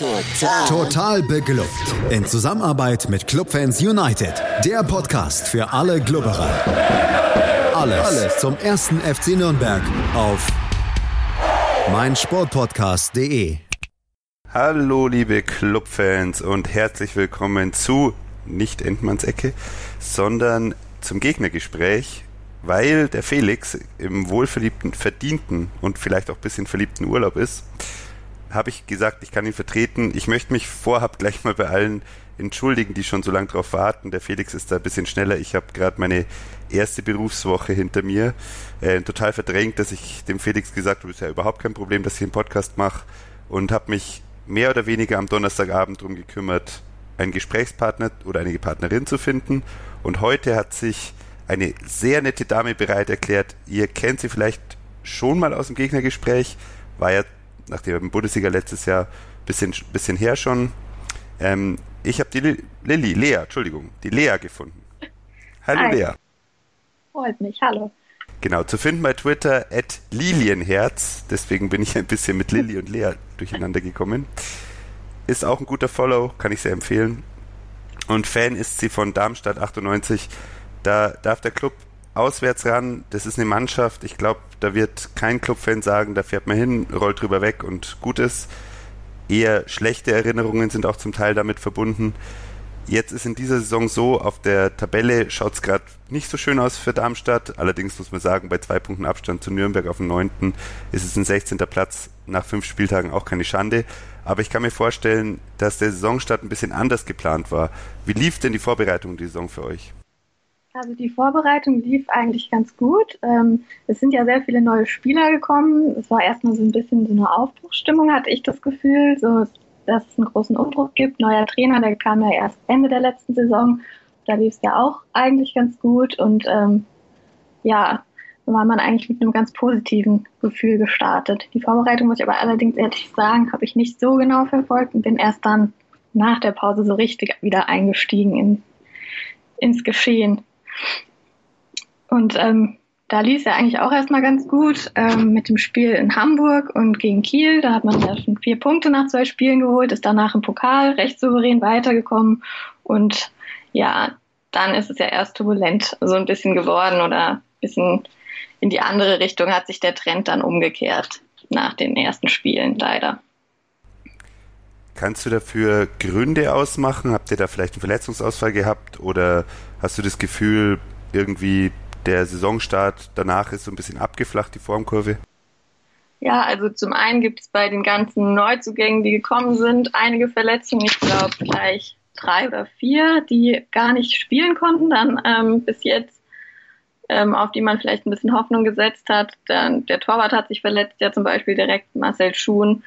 Total. Total beglückt. In Zusammenarbeit mit Clubfans United. Der Podcast für alle Glubberer. Alles, Alles zum ersten FC Nürnberg auf meinsportpodcast.de. Hallo liebe Clubfans und herzlich willkommen zu nicht Endmanns Ecke, sondern zum Gegnergespräch, weil der Felix im wohlverliebten, verdienten und vielleicht auch ein bisschen verliebten Urlaub ist habe ich gesagt, ich kann ihn vertreten. Ich möchte mich vorab gleich mal bei allen entschuldigen, die schon so lange drauf warten. Der Felix ist da ein bisschen schneller. Ich habe gerade meine erste Berufswoche hinter mir. Äh, total verdrängt, dass ich dem Felix gesagt habe, ist ja überhaupt kein Problem, dass ich einen Podcast mache und habe mich mehr oder weniger am Donnerstagabend darum gekümmert, einen Gesprächspartner oder eine Partnerin zu finden. Und heute hat sich eine sehr nette Dame bereit erklärt. Ihr kennt sie vielleicht schon mal aus dem Gegnergespräch, war ja nach dem Bundesliga letztes Jahr bisschen, bisschen her schon. Ähm, ich habe die Lilly, Lea, Entschuldigung, die Lea gefunden. Hallo Hi. Lea. Freut mich, hallo. Genau, zu finden bei Twitter at Lilienherz, deswegen bin ich ein bisschen mit Lilly und Lea durcheinander gekommen. Ist auch ein guter Follow, kann ich sehr empfehlen. Und Fan ist sie von Darmstadt 98. Da darf der Club auswärts ran. Das ist eine Mannschaft. Ich glaube, da wird kein Clubfan sagen, da fährt man hin, rollt drüber weg und gut ist. Eher schlechte Erinnerungen sind auch zum Teil damit verbunden. Jetzt ist in dieser Saison so, auf der Tabelle schaut es gerade nicht so schön aus für Darmstadt. Allerdings muss man sagen, bei zwei Punkten Abstand zu Nürnberg auf dem neunten ist es ein 16. Platz nach fünf Spieltagen auch keine Schande. Aber ich kann mir vorstellen, dass der Saisonstart ein bisschen anders geplant war. Wie lief denn die Vorbereitung die Saison für euch? Also die Vorbereitung lief eigentlich ganz gut. Ähm, es sind ja sehr viele neue Spieler gekommen. Es war erstmal so ein bisschen so eine Aufbruchsstimmung, hatte ich das Gefühl, so dass es einen großen Umbruch gibt. Neuer Trainer, der kam ja erst Ende der letzten Saison. Da lief es ja auch eigentlich ganz gut und ähm, ja, war man eigentlich mit einem ganz positiven Gefühl gestartet. Die Vorbereitung muss ich aber allerdings ehrlich sagen, habe ich nicht so genau verfolgt und bin erst dann nach der Pause so richtig wieder eingestiegen in, ins Geschehen. Und ähm, da lief es ja eigentlich auch erstmal ganz gut ähm, mit dem Spiel in Hamburg und gegen Kiel. Da hat man ja schon vier Punkte nach zwei Spielen geholt, ist danach im Pokal recht souverän weitergekommen. Und ja, dann ist es ja erst turbulent so ein bisschen geworden oder ein bisschen in die andere Richtung hat sich der Trend dann umgekehrt nach den ersten Spielen leider. Kannst du dafür Gründe ausmachen? Habt ihr da vielleicht einen Verletzungsausfall gehabt oder hast du das Gefühl, irgendwie der Saisonstart danach ist so ein bisschen abgeflacht, die Formkurve? Ja, also zum einen gibt es bei den ganzen Neuzugängen, die gekommen sind, einige Verletzungen. Ich glaube gleich drei oder vier, die gar nicht spielen konnten dann ähm, bis jetzt, ähm, auf die man vielleicht ein bisschen Hoffnung gesetzt hat. Dann, der Torwart hat sich verletzt, ja zum Beispiel direkt Marcel Schuhn.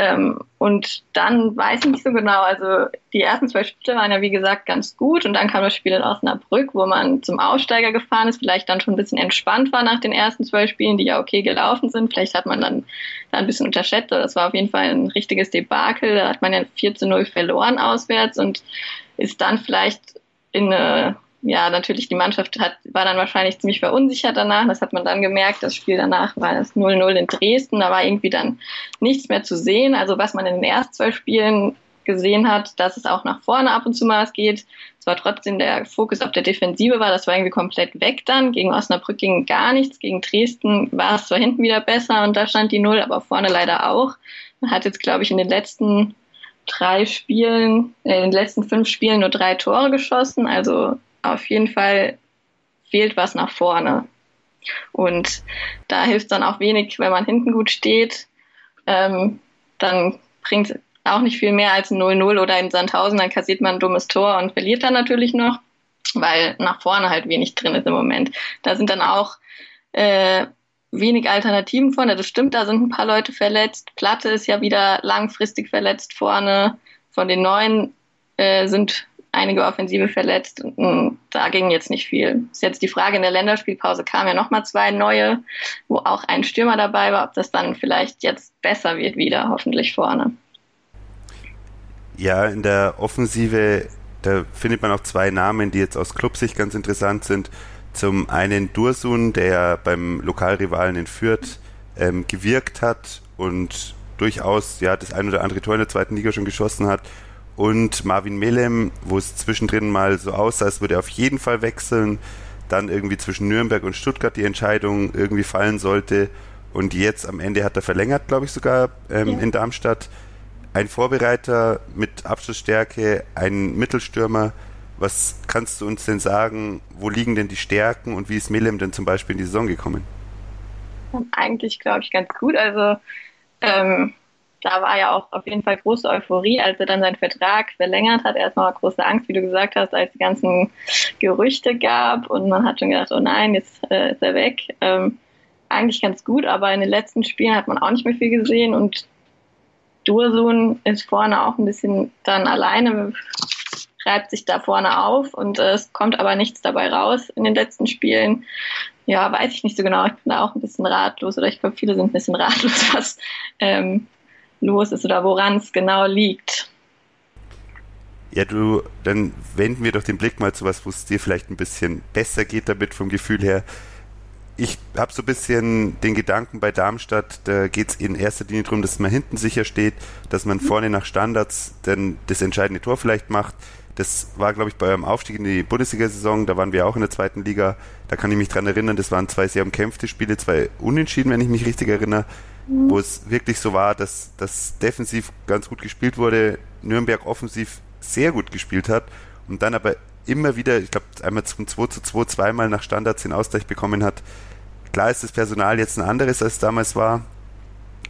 Ähm, und dann weiß ich nicht so genau, also die ersten zwei Spiele waren ja wie gesagt ganz gut und dann kam das Spiel in Osnabrück, wo man zum Aussteiger gefahren ist, vielleicht dann schon ein bisschen entspannt war nach den ersten zwei Spielen, die ja okay gelaufen sind. Vielleicht hat man dann da ein bisschen unterschätzt, aber das war auf jeden Fall ein richtiges Debakel. Da hat man ja 4 zu 0 verloren auswärts und ist dann vielleicht in eine ja, natürlich die Mannschaft hat, war dann wahrscheinlich ziemlich verunsichert danach. Das hat man dann gemerkt. Das Spiel danach war das 0-0 in Dresden. Da war irgendwie dann nichts mehr zu sehen. Also was man in den ersten zwei Spielen gesehen hat, dass es auch nach vorne ab und zu mal was geht. Es war trotzdem der Fokus auf der Defensive war, das war irgendwie komplett weg dann. Gegen Osnabrück ging gar nichts. Gegen Dresden war es zwar hinten wieder besser und da stand die Null, aber vorne leider auch. Man hat jetzt, glaube ich, in den letzten drei Spielen, äh, in den letzten fünf Spielen nur drei Tore geschossen. Also auf jeden Fall fehlt was nach vorne. Und da hilft dann auch wenig, wenn man hinten gut steht. Ähm, dann bringt es auch nicht viel mehr als ein 0-0 oder in Sandhausen, dann kassiert man ein dummes Tor und verliert dann natürlich noch, weil nach vorne halt wenig drin ist im Moment. Da sind dann auch äh, wenig Alternativen vorne. Das stimmt, da sind ein paar Leute verletzt. Platte ist ja wieder langfristig verletzt vorne. Von den neuen äh, sind einige Offensive verletzt. Und da ging jetzt nicht viel. Ist jetzt die Frage, in der Länderspielpause kamen ja nochmal zwei neue, wo auch ein Stürmer dabei war, ob das dann vielleicht jetzt besser wird wieder, hoffentlich vorne. Ja, in der Offensive, da findet man auch zwei Namen, die jetzt aus Clubsicht ganz interessant sind. Zum einen Dursun, der beim Lokalrivalen in Fürth ähm, gewirkt hat und durchaus ja das ein oder andere Tor in der zweiten Liga schon geschossen hat. Und Marvin Melem, wo es zwischendrin mal so aussah, als würde er auf jeden Fall wechseln. Dann irgendwie zwischen Nürnberg und Stuttgart die Entscheidung irgendwie fallen sollte. Und jetzt am Ende hat er verlängert, glaube ich sogar, ähm, ja. in Darmstadt. Ein Vorbereiter mit Abschlussstärke, ein Mittelstürmer. Was kannst du uns denn sagen? Wo liegen denn die Stärken und wie ist Melem denn zum Beispiel in die Saison gekommen? Eigentlich, glaube ich, ganz gut. Also ähm, da war ja auch auf jeden Fall große Euphorie, als er dann seinen Vertrag verlängert hat. Erstmal große Angst, wie du gesagt hast, als die ganzen Gerüchte gab und man hat schon gedacht, oh nein, jetzt äh, ist er weg. Ähm, eigentlich ganz gut, aber in den letzten Spielen hat man auch nicht mehr viel gesehen und Dursun ist vorne auch ein bisschen dann alleine, reibt sich da vorne auf und äh, es kommt aber nichts dabei raus in den letzten Spielen. Ja, weiß ich nicht so genau. Ich bin da auch ein bisschen ratlos oder ich glaube, viele sind ein bisschen ratlos, was ähm, los ist oder woran es genau liegt. Ja, du, dann wenden wir doch den Blick mal zu was, wo es dir vielleicht ein bisschen besser geht damit vom Gefühl her. Ich habe so ein bisschen den Gedanken bei Darmstadt, da geht es in erster Linie darum, dass man hinten sicher steht, dass man vorne nach Standards dann das entscheidende Tor vielleicht macht. Das war, glaube ich, bei eurem Aufstieg in die Bundesliga-Saison, da waren wir auch in der zweiten Liga. Da kann ich mich dran erinnern, das waren zwei sehr umkämpfte Spiele, zwei Unentschieden, wenn ich mich richtig erinnere wo es wirklich so war, dass das defensiv ganz gut gespielt wurde, Nürnberg offensiv sehr gut gespielt hat und dann aber immer wieder, ich glaube, einmal zum 2 zu 2, zweimal nach Standards den Ausgleich bekommen hat. Klar ist das Personal jetzt ein anderes, als es damals war.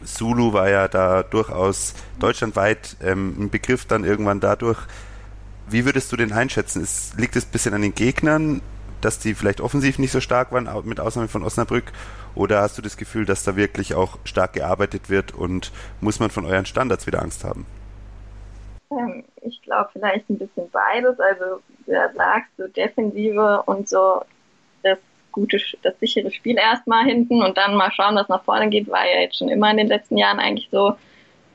Zulu war ja da durchaus deutschlandweit ähm, ein Begriff dann irgendwann dadurch. Wie würdest du den einschätzen? Ist, liegt es ein bisschen an den Gegnern, dass die vielleicht offensiv nicht so stark waren, mit Ausnahme von Osnabrück? Oder hast du das Gefühl, dass da wirklich auch stark gearbeitet wird und muss man von euren Standards wieder Angst haben? Ähm, ich glaube vielleicht ein bisschen beides. Also du sagst, so Defensive und so das gute, das sichere Spiel erstmal hinten und dann mal schauen, was nach vorne geht, war ja jetzt schon immer in den letzten Jahren eigentlich so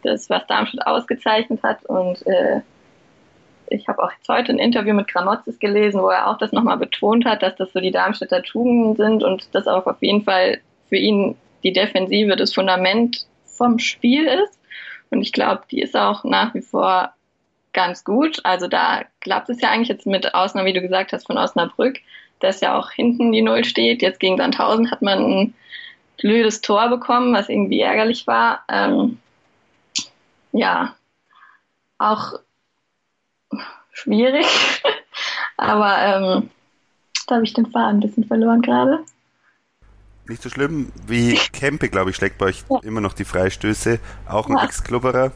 das, was Darmstadt ausgezeichnet hat. Und äh, ich habe auch jetzt heute ein Interview mit Gramotzes gelesen, wo er auch das nochmal betont hat, dass das so die Darmstädter Tugenden sind und das auch auf jeden Fall für ihn die Defensive das Fundament vom Spiel ist. Und ich glaube, die ist auch nach wie vor ganz gut. Also da klappt es ja eigentlich jetzt mit Ausnahme, wie du gesagt hast, von Osnabrück, dass ja auch hinten die Null steht. Jetzt gegen Sandhausen hat man ein blödes Tor bekommen, was irgendwie ärgerlich war. Ähm, ja, auch schwierig. Aber ähm, da habe ich den Faden ein bisschen verloren gerade. Nicht so schlimm wie Kempe, glaube ich, schlägt bei euch ja. immer noch die Freistöße. Auch ein ja. Ex-Klubberer.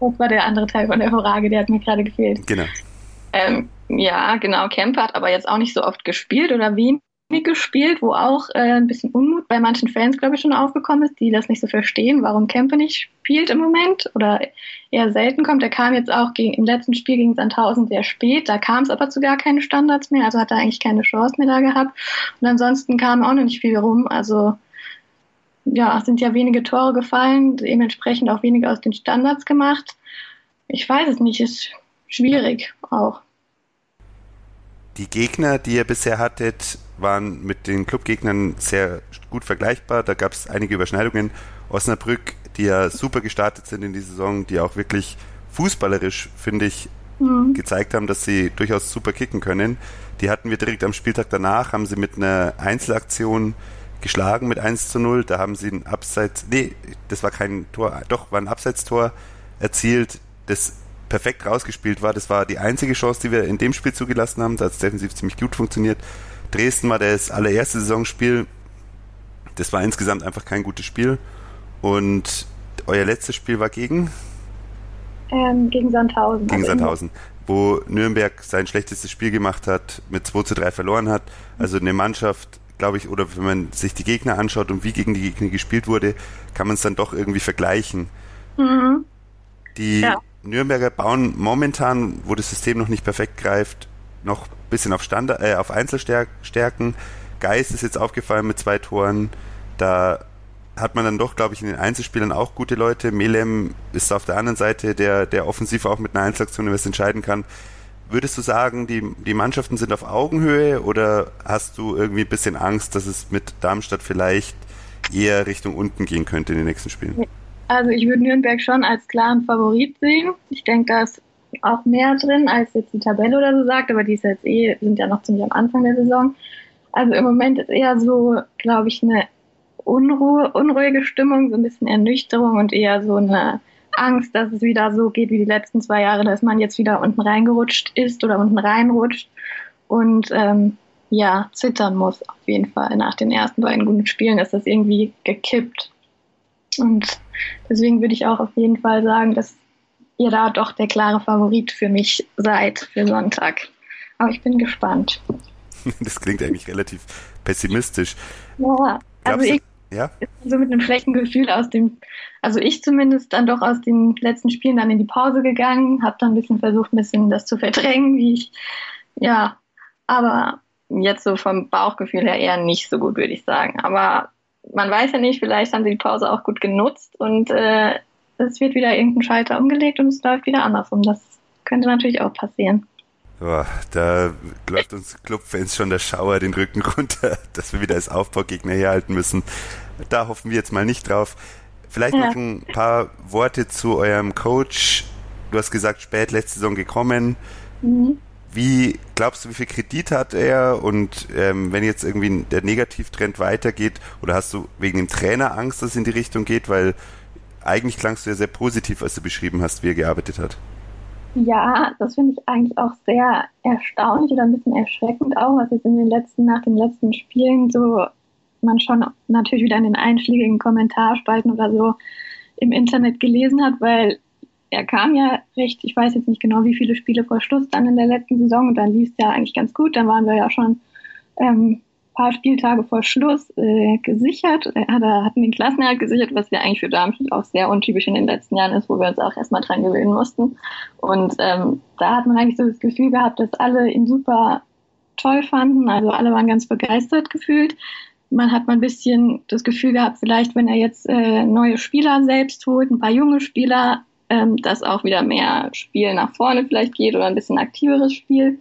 Das war der andere Teil von der Frage, der hat mir gerade gefehlt. Genau. Ähm, ja, genau. Kempe hat aber jetzt auch nicht so oft gespielt oder wie gespielt, wo auch äh, ein bisschen Unmut bei manchen Fans, glaube ich, schon aufgekommen ist, die das nicht so verstehen, warum Kempe nicht spielt im Moment oder eher selten kommt. Er kam jetzt auch gegen, im letzten Spiel gegen Sandhausen sehr spät, da kam es aber zu gar keine Standards mehr, also hat er eigentlich keine Chance mehr da gehabt. Und ansonsten kam auch noch nicht viel rum, also ja, sind ja wenige Tore gefallen, dementsprechend auch wenige aus den Standards gemacht. Ich weiß es nicht, ist schwierig auch. Die Gegner, die ihr bisher hattet, waren mit den Clubgegnern sehr gut vergleichbar. Da gab es einige Überschneidungen. Osnabrück, die ja super gestartet sind in die Saison, die auch wirklich fußballerisch, finde ich, mhm. gezeigt haben, dass sie durchaus super kicken können. Die hatten wir direkt am Spieltag danach, haben sie mit einer Einzelaktion geschlagen mit 1 zu 0. Da haben sie ein Abseits, nee, das war kein Tor, doch, war ein Abseitstor erzielt, das perfekt rausgespielt war. Das war die einzige Chance, die wir in dem Spiel zugelassen haben. Da hat es defensiv ziemlich gut funktioniert. Dresden war das allererste Saisonspiel. Das war insgesamt einfach kein gutes Spiel. Und euer letztes Spiel war gegen? Ähm, gegen Sandhausen. Gegen Sandhausen, wo Nürnberg sein schlechtestes Spiel gemacht hat, mit 2 zu 3 verloren hat. Also eine Mannschaft, glaube ich, oder wenn man sich die Gegner anschaut und wie gegen die Gegner gespielt wurde, kann man es dann doch irgendwie vergleichen. Mhm. Die ja. Nürnberger bauen momentan, wo das System noch nicht perfekt greift, noch ein bisschen auf, Standard, äh, auf Einzelstärken. Geist ist jetzt aufgefallen mit zwei Toren. Da hat man dann doch, glaube ich, in den Einzelspielern auch gute Leute. Melem ist auf der anderen Seite, der, der offensiv auch mit einer Einzelaktion was entscheiden kann. Würdest du sagen, die, die Mannschaften sind auf Augenhöhe oder hast du irgendwie ein bisschen Angst, dass es mit Darmstadt vielleicht eher Richtung unten gehen könnte in den nächsten Spielen? Also ich würde Nürnberg schon als klaren Favorit sehen. Ich denke, da ist auch mehr drin, als jetzt die Tabelle oder so sagt, aber die ist jetzt eh, sind ja noch ziemlich am Anfang der Saison. Also im Moment ist eher so, glaube ich, eine Unruhe, unruhige Stimmung, so ein bisschen Ernüchterung und eher so eine Angst, dass es wieder so geht wie die letzten zwei Jahre, dass man jetzt wieder unten reingerutscht ist oder unten reinrutscht und ähm, ja, zittern muss auf jeden Fall. Nach den ersten beiden guten Spielen ist das irgendwie gekippt. Und deswegen würde ich auch auf jeden Fall sagen, dass ihr da doch der klare Favorit für mich seid für Sonntag. Aber ich bin gespannt. Das klingt eigentlich relativ pessimistisch. Ja, also ich ja? so mit einem schlechten Gefühl aus dem, also ich zumindest dann doch aus den letzten Spielen dann in die Pause gegangen, habe dann ein bisschen versucht, ein bisschen das zu verdrängen, wie ich, ja, aber jetzt so vom Bauchgefühl her eher nicht so gut, würde ich sagen. Aber man weiß ja nicht, vielleicht haben sie die Pause auch gut genutzt und äh, es wird wieder irgendein Schalter umgelegt und es läuft wieder andersrum. Das könnte natürlich auch passieren. Boah, da läuft uns Clubfans schon der Schauer den Rücken runter, dass wir wieder als Aufbaugegner herhalten müssen. Da hoffen wir jetzt mal nicht drauf. Vielleicht ja. noch ein paar Worte zu eurem Coach. Du hast gesagt, spät letzte Saison gekommen. Mhm. Wie glaubst du, wie viel Kredit hat er? Und ähm, wenn jetzt irgendwie der Negativtrend weitergeht, oder hast du wegen dem Trainer Angst, dass es in die Richtung geht? Weil eigentlich klangst du ja sehr positiv, als du beschrieben hast, wie er gearbeitet hat. Ja, das finde ich eigentlich auch sehr erstaunlich oder ein bisschen erschreckend auch, was jetzt in den letzten, nach den letzten Spielen so man schon natürlich wieder in den einschlägigen Kommentarspalten oder so im Internet gelesen hat, weil er kam ja recht, ich weiß jetzt nicht genau, wie viele Spiele vor Schluss dann in der letzten Saison und dann lief es ja eigentlich ganz gut. Dann waren wir ja schon ähm, paar Spieltage vor Schluss äh, gesichert. Er hat, hatten den Klassenerhalt gesichert, was ja eigentlich für Darmstadt auch sehr untypisch in den letzten Jahren ist, wo wir uns auch erstmal dran gewöhnen mussten. Und ähm, da hat man eigentlich so das Gefühl gehabt, dass alle ihn super toll fanden. Also alle waren ganz begeistert gefühlt. Man hat mal ein bisschen das Gefühl gehabt, vielleicht wenn er jetzt äh, neue Spieler selbst holt, ein paar junge Spieler, ähm, dass auch wieder mehr Spiel nach vorne vielleicht geht oder ein bisschen aktiveres Spiel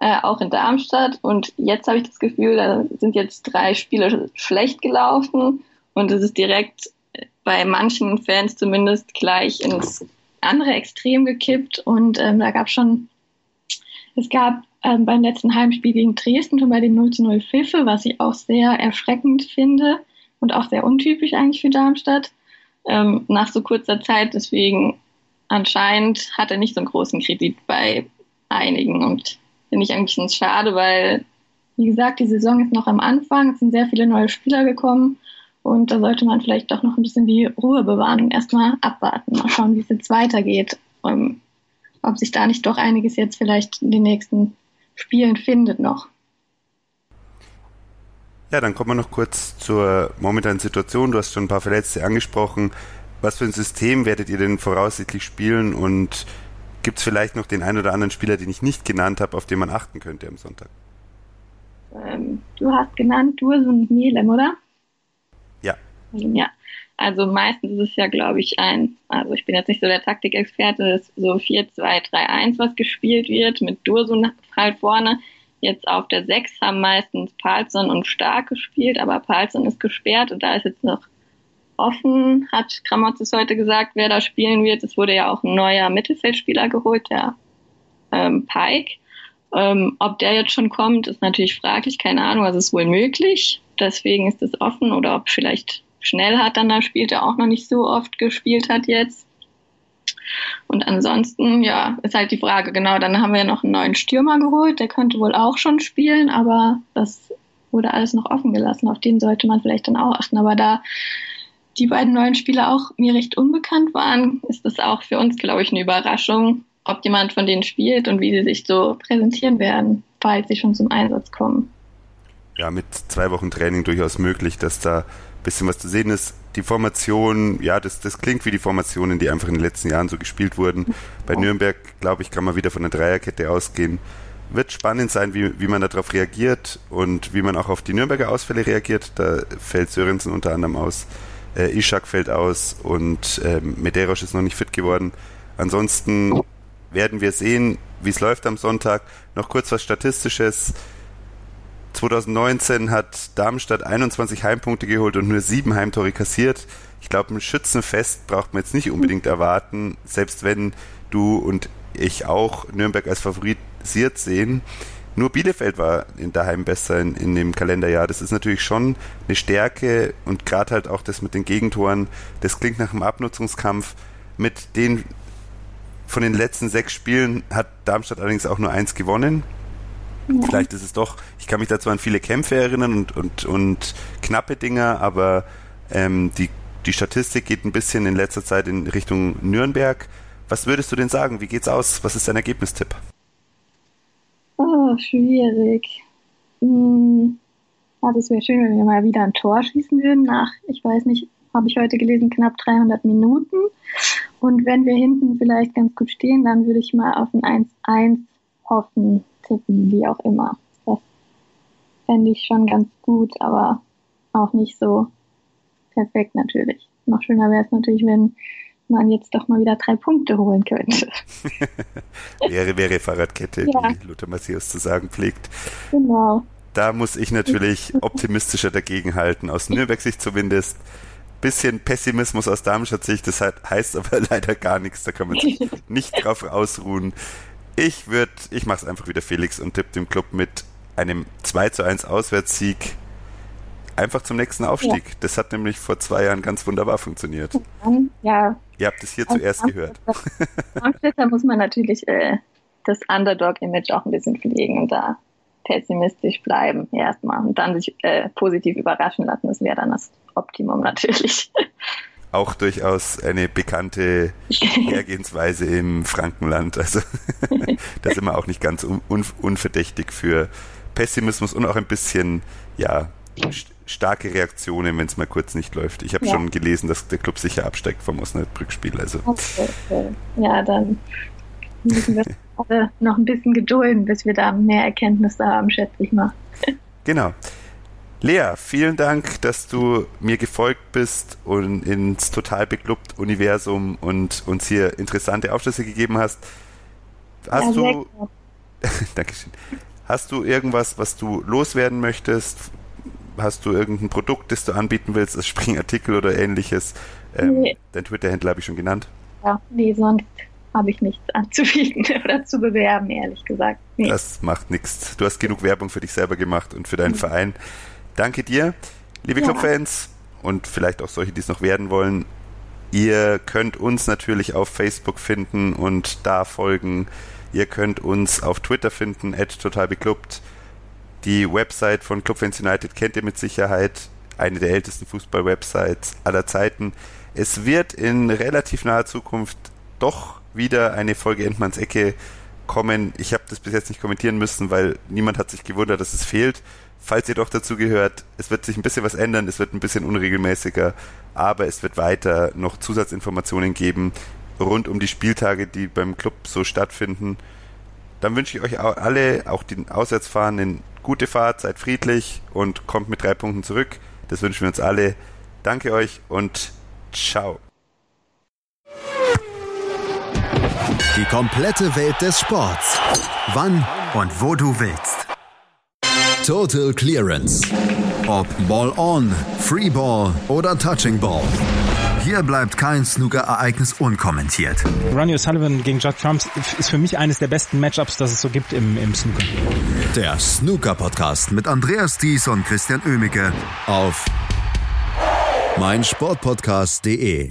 äh, auch in Darmstadt. Und jetzt habe ich das Gefühl, da sind jetzt drei Spiele schlecht gelaufen und es ist direkt bei manchen Fans zumindest gleich ins andere Extrem gekippt. Und ähm, da gab schon, es gab ähm, beim letzten Heimspiel gegen Dresden schon bei den 0 zu 0 Pfiffe, was ich auch sehr erschreckend finde und auch sehr untypisch eigentlich für Darmstadt. Ähm, nach so kurzer Zeit, deswegen anscheinend hat er nicht so einen großen Kredit bei einigen und finde ich eigentlich schade, weil, wie gesagt, die Saison ist noch am Anfang, es sind sehr viele neue Spieler gekommen und da sollte man vielleicht doch noch ein bisschen die Ruhe bewahren und erstmal abwarten, mal schauen, wie es jetzt weitergeht. Um, ähm, ob sich da nicht doch einiges jetzt vielleicht in den nächsten Spielen findet noch. Ja, dann kommen wir noch kurz zur momentanen Situation. Du hast schon ein paar Verletzte angesprochen. Was für ein System werdet ihr denn voraussichtlich spielen und Gibt es vielleicht noch den einen oder anderen Spieler, den ich nicht genannt habe, auf den man achten könnte am Sonntag? Ähm, du hast genannt Dursun und Mielem, oder? Ja. Ja. Also meistens ist es ja, glaube ich, ein, also ich bin jetzt nicht so der Taktikexperte, das ist so 4-2-3-1, was gespielt wird, mit Dursun halt vorne. Jetzt auf der 6 haben meistens Palsson und Stark gespielt, aber Palsson ist gesperrt und da ist jetzt noch offen, hat Kramotzes heute gesagt, wer da spielen wird. Es wurde ja auch ein neuer Mittelfeldspieler geholt, der ähm, Pike. Ähm, ob der jetzt schon kommt, ist natürlich fraglich, keine Ahnung, also ist wohl möglich. Deswegen ist es offen oder ob vielleicht schnell hat dann da spielt, der auch noch nicht so oft gespielt hat jetzt. Und ansonsten, ja, ist halt die Frage, genau, dann haben wir noch einen neuen Stürmer geholt, der könnte wohl auch schon spielen, aber das wurde alles noch offen gelassen. Auf den sollte man vielleicht dann auch achten. Aber da die beiden neuen Spieler auch mir recht unbekannt waren, ist das auch für uns, glaube ich, eine Überraschung, ob jemand von denen spielt und wie sie sich so präsentieren werden, falls sie schon zum Einsatz kommen. Ja, mit zwei Wochen Training durchaus möglich, dass da ein bisschen was zu sehen ist. Die Formation, ja, das, das klingt wie die Formationen, die einfach in den letzten Jahren so gespielt wurden. Bei. Nürnberg, glaube ich, kann man wieder von einer Dreierkette ausgehen. Wird spannend sein, wie, wie man darauf reagiert und wie man auch auf die Nürnberger Ausfälle reagiert. Da fällt Sörensen unter anderem aus. Äh, Ishak fällt aus und äh, Medeiros ist noch nicht fit geworden. Ansonsten werden wir sehen, wie es läuft am Sonntag. Noch kurz was Statistisches 2019 hat Darmstadt 21 Heimpunkte geholt und nur sieben Heimtore kassiert. Ich glaube, ein Schützenfest braucht man jetzt nicht unbedingt erwarten, selbst wenn du und ich auch Nürnberg als favorisiert sehen. Nur Bielefeld war in daheim besser in, in dem Kalenderjahr. Das ist natürlich schon eine Stärke und gerade halt auch das mit den Gegentoren, das klingt nach einem Abnutzungskampf. Mit den von den letzten sechs Spielen hat Darmstadt allerdings auch nur eins gewonnen. Ja. Vielleicht ist es doch, ich kann mich dazu an viele Kämpfe erinnern und, und, und knappe Dinger, aber ähm, die, die Statistik geht ein bisschen in letzter Zeit in Richtung Nürnberg. Was würdest du denn sagen? Wie geht's aus? Was ist dein Ergebnistipp? Oh, schwierig. Hm. Ja, das wäre schön, wenn wir mal wieder ein Tor schießen würden nach, ich weiß nicht, habe ich heute gelesen, knapp 300 Minuten. Und wenn wir hinten vielleicht ganz gut stehen, dann würde ich mal auf ein 1-1 hoffen, tippen, wie auch immer. Das fände ich schon ganz gut, aber auch nicht so perfekt natürlich. Noch schöner wäre es natürlich, wenn man jetzt doch mal wieder drei Punkte holen könnte. wäre, wäre Fahrradkette, ja. wie Lothar Matthäus zu sagen pflegt. Genau. Da muss ich natürlich optimistischer dagegenhalten, aus Nürnberg-Sicht zumindest. Bisschen Pessimismus aus Darmstadt-Sicht, das heißt aber leider gar nichts, da kann man sich nicht drauf ausruhen. Ich würde, ich mache es einfach wieder Felix und tippe dem Club mit einem 2 zu 1 Auswärtssieg einfach zum nächsten Aufstieg. Ja. Das hat nämlich vor zwei Jahren ganz wunderbar funktioniert. Ja. Ihr habt es hier also zuerst gehört. Da muss man natürlich äh, das Underdog-Image auch ein bisschen pflegen und da pessimistisch bleiben erstmal und dann sich äh, positiv überraschen lassen. Das wäre dann das Optimum natürlich. Auch durchaus eine bekannte Hergehensweise im Frankenland. Also da sind wir auch nicht ganz un unverdächtig für Pessimismus und auch ein bisschen, ja, starke Reaktionen, wenn es mal kurz nicht läuft. Ich habe ja. schon gelesen, dass der Club sicher absteigt vom Osnabrück-Spiel. Also. Okay, okay. Ja, dann müssen wir alle noch ein bisschen gedulden, bis wir da mehr Erkenntnisse haben, schätze ich mal. Genau. Lea, vielen Dank, dass du mir gefolgt bist und ins total beklubbt Universum und uns hier interessante Aufschlüsse gegeben hast. Hast ja, du Dankeschön. Hast du irgendwas, was du loswerden möchtest? hast du irgendein Produkt, das du anbieten willst, als Springartikel oder ähnliches? Ähm, nee. Dein Twitter-Händler habe ich schon genannt. Ja, nee, sonst habe ich nichts anzubieten oder zu bewerben, ehrlich gesagt. Nee. Das macht nichts. Du hast genug Werbung für dich selber gemacht und für deinen mhm. Verein. Danke dir, liebe ja. Clubfans und vielleicht auch solche, die es noch werden wollen. Ihr könnt uns natürlich auf Facebook finden und da folgen. Ihr könnt uns auf Twitter finden, at totalbeklubbt. Die Website von Clubfans United kennt ihr mit Sicherheit, eine der ältesten Fußball-Websites aller Zeiten. Es wird in relativ naher Zukunft doch wieder eine Folge Endmanns Ecke kommen. Ich habe das bis jetzt nicht kommentieren müssen, weil niemand hat sich gewundert, dass es fehlt. Falls ihr doch dazu gehört, es wird sich ein bisschen was ändern, es wird ein bisschen unregelmäßiger, aber es wird weiter noch Zusatzinformationen geben rund um die Spieltage, die beim Club so stattfinden. Dann wünsche ich euch alle, auch den Auswärtsfahrenden, gute Fahrt, seid friedlich und kommt mit drei Punkten zurück. Das wünschen wir uns alle. Danke euch und ciao. Die komplette Welt des Sports. Wann und wo du willst. Total Clearance. Ob Ball on, Free Ball oder Touching Ball. Hier bleibt kein Snooker-Ereignis unkommentiert. Ronnie O'Sullivan gegen Judd Trump ist für mich eines der besten Matchups, das es so gibt im, im Snooker. Der Snooker-Podcast mit Andreas Thies und Christian Oemicke auf meinsportpodcast.de